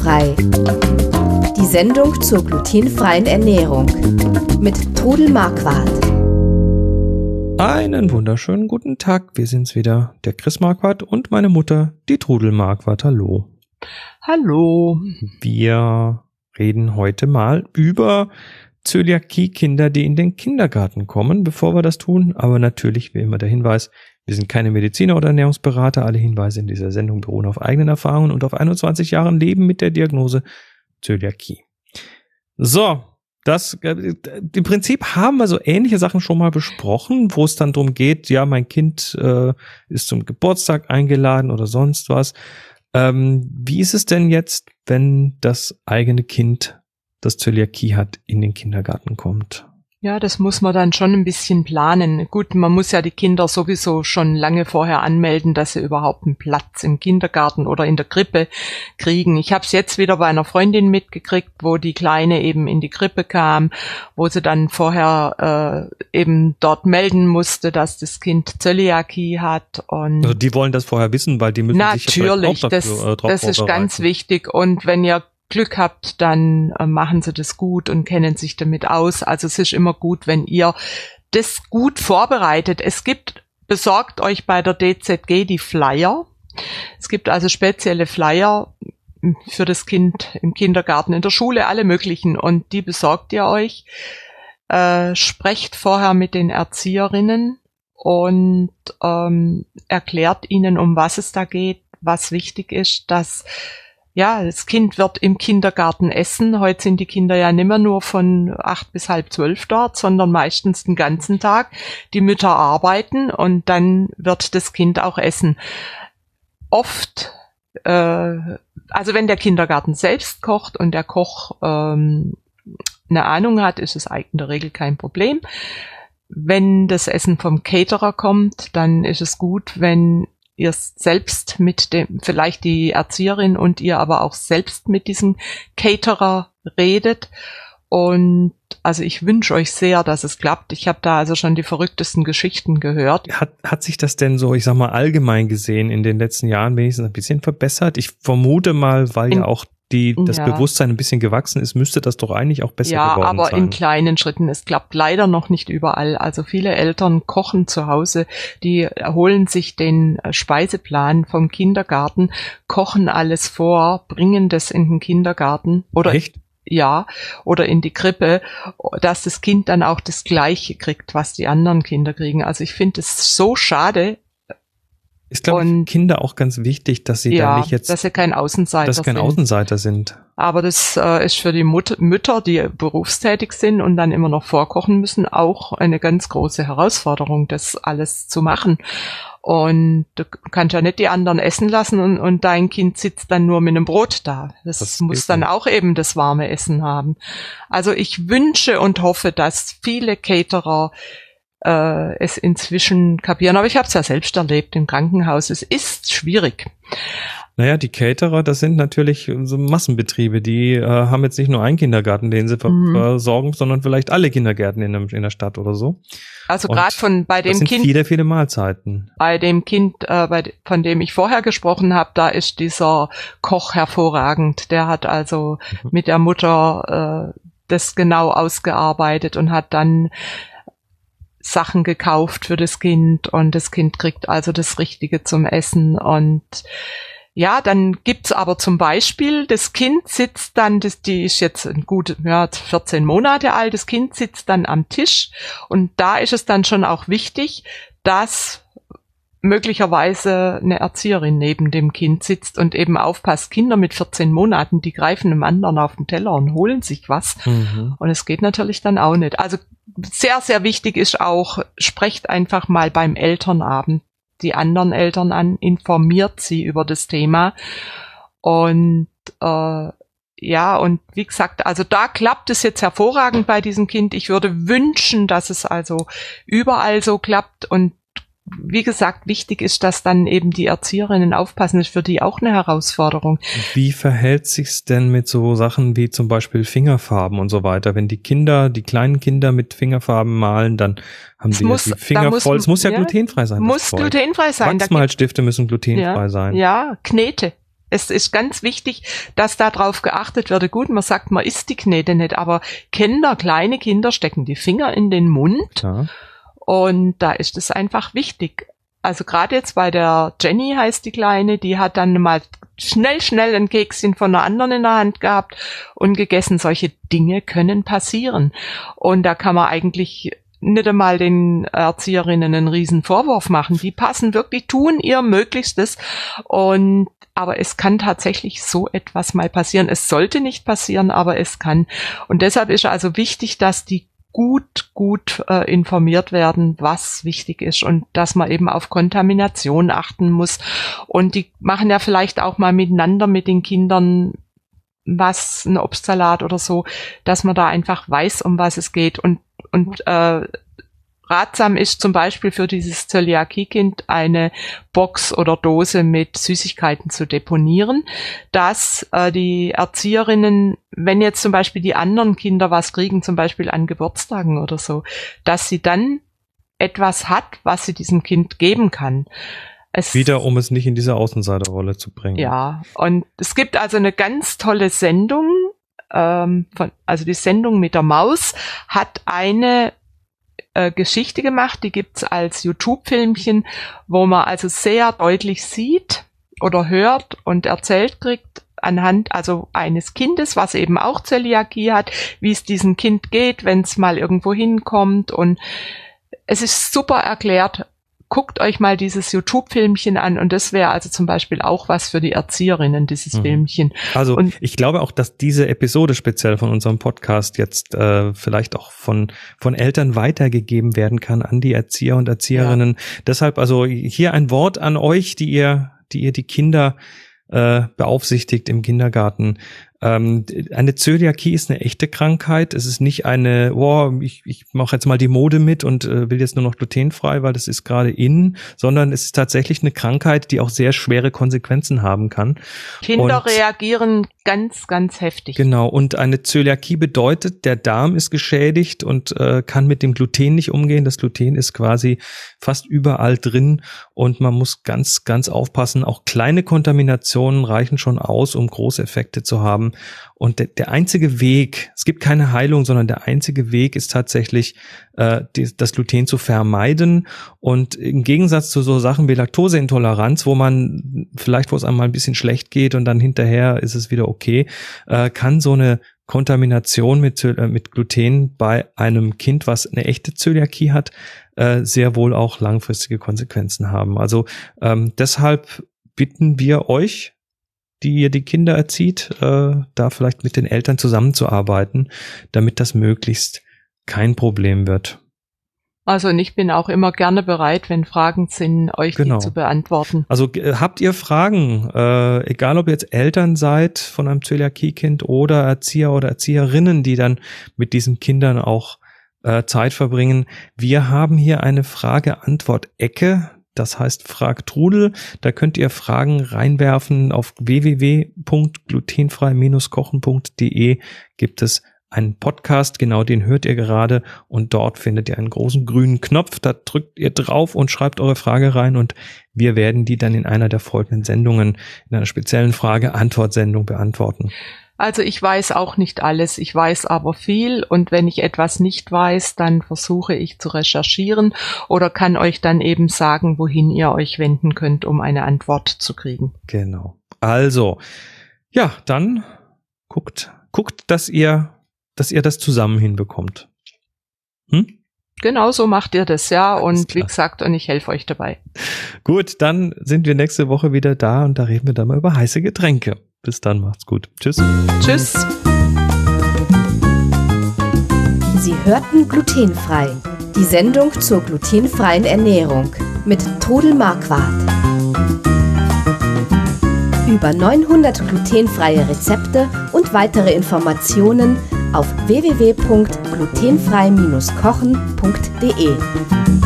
Glutenfrei. Die Sendung zur glutenfreien Ernährung mit Trudel Marquardt. Einen wunderschönen guten Tag. Wir sind's wieder, der Chris Marquardt und meine Mutter, die Trudel Marquardt. Hallo. Hallo. Wir reden heute mal über Zöliakie-Kinder, die in den Kindergarten kommen. Bevor wir das tun, aber natürlich wie immer der Hinweis, wir sind keine Mediziner oder Ernährungsberater. Alle Hinweise in dieser Sendung beruhen auf eigenen Erfahrungen und auf 21 Jahren Leben mit der Diagnose Zöliakie. So, das äh, im Prinzip haben wir so ähnliche Sachen schon mal besprochen, wo es dann darum geht, ja, mein Kind äh, ist zum Geburtstag eingeladen oder sonst was. Ähm, wie ist es denn jetzt, wenn das eigene Kind, das Zöliakie hat, in den Kindergarten kommt? Ja, das muss man dann schon ein bisschen planen. Gut, man muss ja die Kinder sowieso schon lange vorher anmelden, dass sie überhaupt einen Platz im Kindergarten oder in der Krippe kriegen. Ich habe es jetzt wieder bei einer Freundin mitgekriegt, wo die Kleine eben in die Krippe kam, wo sie dann vorher äh, eben dort melden musste, dass das Kind Zöliakie hat. Und also die wollen das vorher wissen, weil die müssen natürlich, sich ja auch dafür, das, äh, das ist ganz wichtig. Und wenn ihr Glück habt, dann äh, machen sie das gut und kennen sich damit aus. Also es ist immer gut, wenn ihr das gut vorbereitet. Es gibt, besorgt euch bei der DZG die Flyer. Es gibt also spezielle Flyer für das Kind im Kindergarten, in der Schule, alle möglichen. Und die besorgt ihr euch. Äh, sprecht vorher mit den Erzieherinnen und ähm, erklärt ihnen, um was es da geht, was wichtig ist, dass ja, das Kind wird im Kindergarten essen. Heute sind die Kinder ja nimmer nur von acht bis halb zwölf dort, sondern meistens den ganzen Tag. Die Mütter arbeiten und dann wird das Kind auch essen. Oft, äh, also wenn der Kindergarten selbst kocht und der Koch ähm, eine Ahnung hat, ist es in der Regel kein Problem. Wenn das Essen vom Caterer kommt, dann ist es gut, wenn ihr selbst mit dem, vielleicht die Erzieherin und ihr aber auch selbst mit diesem Caterer redet. Und also ich wünsche euch sehr, dass es klappt. Ich habe da also schon die verrücktesten Geschichten gehört. Hat, hat sich das denn so, ich sag mal, allgemein gesehen in den letzten Jahren wenigstens ein bisschen verbessert? Ich vermute mal, weil in, ja auch die das ja. Bewusstsein ein bisschen gewachsen ist, müsste das doch eigentlich auch besser ja, geworden sein. Ja, aber in kleinen Schritten. Es klappt leider noch nicht überall. Also viele Eltern kochen zu Hause, die holen sich den Speiseplan vom Kindergarten, kochen alles vor, bringen das in den Kindergarten oder Echt? Ja, oder in die Krippe, dass das Kind dann auch das Gleiche kriegt, was die anderen Kinder kriegen. Also ich finde es so schade, ist, glaube ich, Kinder auch ganz wichtig, dass sie ja, da nicht jetzt, dass sie kein Außenseiter dass kein sind. Außenseiter sind. Aber das äh, ist für die Mut Mütter, die berufstätig sind und dann immer noch vorkochen müssen, auch eine ganz große Herausforderung, das alles zu machen. Und du kannst ja nicht die anderen essen lassen und, und dein Kind sitzt dann nur mit einem Brot da. Das, das muss dann auch eben das warme Essen haben. Also ich wünsche und hoffe, dass viele Caterer äh, es inzwischen kapieren. Aber ich habe es ja selbst erlebt im Krankenhaus. Es ist schwierig. Naja, die Caterer, das sind natürlich so Massenbetriebe, die äh, haben jetzt nicht nur einen Kindergarten, den sie mhm. versorgen, sondern vielleicht alle Kindergärten in, in der Stadt oder so. Also gerade von bei dem das sind Kind. Viele, viele Mahlzeiten. Bei dem Kind, äh, bei, von dem ich vorher gesprochen habe, da ist dieser Koch hervorragend. Der hat also mhm. mit der Mutter äh, das genau ausgearbeitet und hat dann Sachen gekauft für das Kind und das Kind kriegt also das Richtige zum Essen und ja, dann gibt's aber zum Beispiel, das Kind sitzt dann, das, die ist jetzt ein gut, ja, 14 Monate alt, das Kind sitzt dann am Tisch und da ist es dann schon auch wichtig, dass möglicherweise eine Erzieherin neben dem Kind sitzt und eben aufpasst. Kinder mit 14 Monaten, die greifen einem anderen auf den Teller und holen sich was. Mhm. Und es geht natürlich dann auch nicht. Also sehr, sehr wichtig ist auch, sprecht einfach mal beim Elternabend die anderen Eltern an, informiert sie über das Thema. Und äh, ja, und wie gesagt, also da klappt es jetzt hervorragend bei diesem Kind. Ich würde wünschen, dass es also überall so klappt und wie gesagt, wichtig ist, dass dann eben die Erzieherinnen aufpassen, ist für die auch eine Herausforderung. Wie verhält sich's denn mit so Sachen wie zum Beispiel Fingerfarben und so weiter? Wenn die Kinder, die kleinen Kinder mit Fingerfarben malen, dann haben sie muss, die Finger muss, voll. Es muss ja, ja, glutenfrei sein. Muss glutenfrei sein. Wachsmalstifte müssen glutenfrei ja, sein. Ja, Knete. es ist ganz wichtig, dass darauf geachtet wird. Gut, man sagt, man isst die Knete nicht, aber Kinder, kleine Kinder stecken die Finger in den Mund. Ja. Und da ist es einfach wichtig. Also gerade jetzt bei der Jenny heißt die Kleine, die hat dann mal schnell, schnell ein Kekschen von einer anderen in der Hand gehabt und gegessen. Solche Dinge können passieren. Und da kann man eigentlich nicht einmal den Erzieherinnen einen riesen Vorwurf machen. Die passen wirklich, tun ihr Möglichstes und aber es kann tatsächlich so etwas mal passieren. Es sollte nicht passieren, aber es kann. Und deshalb ist also wichtig, dass die gut, gut äh, informiert werden, was wichtig ist und dass man eben auf Kontamination achten muss. Und die machen ja vielleicht auch mal miteinander mit den Kindern was, ein Obstsalat oder so, dass man da einfach weiß, um was es geht. Und und äh, ratsam ist zum Beispiel für dieses Zöliakiekind eine Box oder Dose mit Süßigkeiten zu deponieren, dass äh, die Erzieherinnen, wenn jetzt zum Beispiel die anderen Kinder was kriegen, zum Beispiel an Geburtstagen oder so, dass sie dann etwas hat, was sie diesem Kind geben kann. Es, Wieder, um es nicht in diese Außenseiterrolle zu bringen. Ja, und es gibt also eine ganz tolle Sendung, ähm, von, also die Sendung mit der Maus, hat eine äh, Geschichte gemacht, die gibt's als YouTube-Filmchen, wo man also sehr deutlich sieht oder hört und erzählt kriegt, anhand also eines Kindes, was eben auch Zöliakie hat, wie es diesem Kind geht, wenn es mal irgendwo hinkommt. Und es ist super erklärt, guckt euch mal dieses YouTube-Filmchen an und das wäre also zum Beispiel auch was für die Erzieherinnen, dieses mhm. Filmchen. Also und ich glaube auch, dass diese Episode speziell von unserem Podcast jetzt äh, vielleicht auch von, von Eltern weitergegeben werden kann an die Erzieher und Erzieherinnen. Ja. Deshalb also hier ein Wort an euch, die ihr, die ihr die Kinder äh, beaufsichtigt im Kindergarten. Ähm, eine Zöliakie ist eine echte Krankheit. Es ist nicht eine, oh, ich, ich mache jetzt mal die Mode mit und äh, will jetzt nur noch glutenfrei, weil das ist gerade in, sondern es ist tatsächlich eine Krankheit, die auch sehr schwere Konsequenzen haben kann. Kinder und, reagieren ganz, ganz heftig. Genau. Und eine Zöliakie bedeutet, der Darm ist geschädigt und äh, kann mit dem Gluten nicht umgehen. Das Gluten ist quasi fast überall drin und man muss ganz, ganz aufpassen. Auch kleine Kontaminationen reichen schon aus, um große Effekte zu haben. Und der, der einzige Weg, es gibt keine Heilung, sondern der einzige Weg ist tatsächlich, äh, die, das Gluten zu vermeiden. Und im Gegensatz zu so Sachen wie Laktoseintoleranz, wo man vielleicht, wo es einmal ein bisschen schlecht geht und dann hinterher ist es wieder okay, äh, kann so eine Kontamination mit, äh, mit Gluten bei einem Kind, was eine echte Zöliakie hat, äh, sehr wohl auch langfristige Konsequenzen haben. Also ähm, deshalb bitten wir euch, die ihr die Kinder erzieht, äh, da vielleicht mit den Eltern zusammenzuarbeiten, damit das möglichst kein Problem wird. Also und ich bin auch immer gerne bereit, wenn Fragen sind, euch genau. die zu beantworten. Also äh, habt ihr Fragen, äh, egal ob ihr jetzt Eltern seid von einem Zöliakiekind oder Erzieher oder Erzieherinnen, die dann mit diesen Kindern auch äh, Zeit verbringen. Wir haben hier eine Frage-Antwort-Ecke. Das heißt Frag Trudel. Da könnt ihr Fragen reinwerfen. Auf www.glutenfrei-kochen.de gibt es einen Podcast, genau den hört ihr gerade und dort findet ihr einen großen grünen Knopf, da drückt ihr drauf und schreibt eure Frage rein und wir werden die dann in einer der folgenden Sendungen in einer speziellen Frage-Antwort-Sendung beantworten. Also ich weiß auch nicht alles, ich weiß aber viel und wenn ich etwas nicht weiß, dann versuche ich zu recherchieren oder kann euch dann eben sagen, wohin ihr euch wenden könnt, um eine Antwort zu kriegen. Genau. Also, ja, dann guckt, guckt, dass ihr, dass ihr das zusammen hinbekommt. Hm? Genau so macht ihr das, ja. Und wie gesagt, und ich helfe euch dabei. Gut, dann sind wir nächste Woche wieder da und da reden wir dann mal über heiße Getränke. Bis dann, macht's gut. Tschüss. Tschüss. Sie hörten glutenfrei. Die Sendung zur glutenfreien Ernährung mit Todel Marquardt. Über 900 glutenfreie Rezepte und weitere Informationen auf www.glutenfrei-kochen.de.